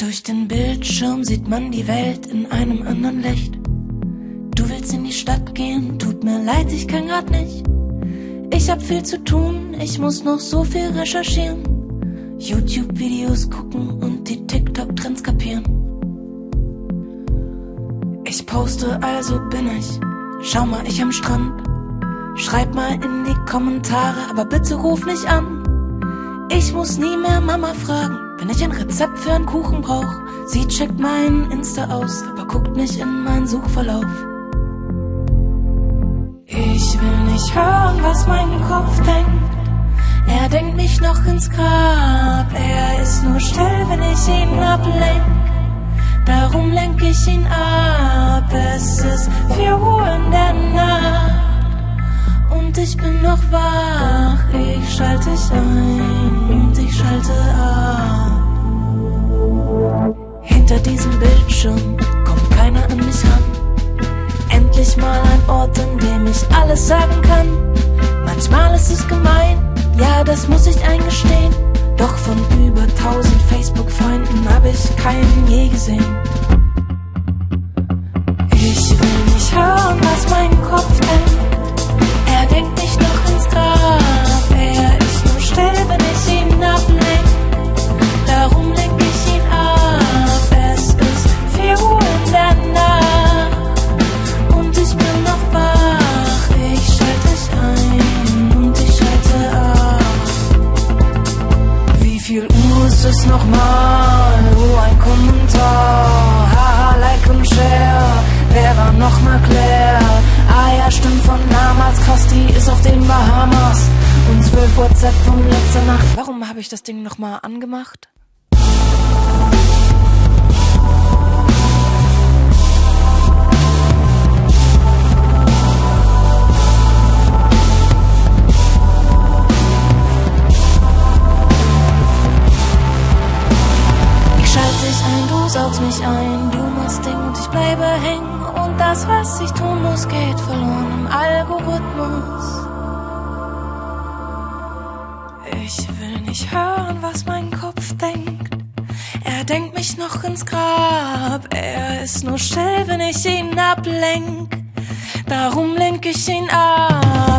Durch den Bildschirm sieht man die Welt in einem anderen Licht. Du willst in die Stadt gehen, tut mir leid, ich kann grad nicht. Ich hab viel zu tun, ich muss noch so viel recherchieren. YouTube-Videos gucken und die TikTok-Trends kapieren. Ich poste, also bin ich. Schau mal, ich am Strand. Schreib mal in die Kommentare, aber bitte ruf nicht an. Ich muss nie mehr Mama fragen, wenn ich ein Rezept für einen Kuchen brauch. Sie checkt meinen Insta aus, aber guckt nicht in meinen Suchverlauf. Ich will nicht hören, was mein Kopf denkt. Er denkt mich noch ins Grab. Er ist nur still, wenn ich ihn ablenk. Darum lenk ich ihn ab. Es ist vier Uhr in der Nacht. Und ich bin noch wach. Ich schalte dich ein und ich schalte ab. Hinter diesem Bildschirm kommt keiner an mich ran. Endlich mal ein Ort, an dem ich alles sagen kann. Manchmal ist es gemein, ja, das muss ich eingestehen. Doch von über tausend Facebook-Freunden habe ich keinen je gesehen. Es nochmal? Oh, ein Kommentar. Haha, like und share. Wer war nochmal Claire? Ah ja, stimmt von damals. Krass, ist auf den Bahamas. Und 12 WhatsApp von letzter Nacht. Warum habe ich das Ding nochmal angemacht? Dich ein, du saugst mich ein, du machst Ding und ich bleibe hängen. Und das, was ich tun muss, geht verloren im Algorithmus. Ich will nicht hören, was mein Kopf denkt. Er denkt mich noch ins Grab. Er ist nur still, wenn ich ihn ablenk. Darum lenk ich ihn ab.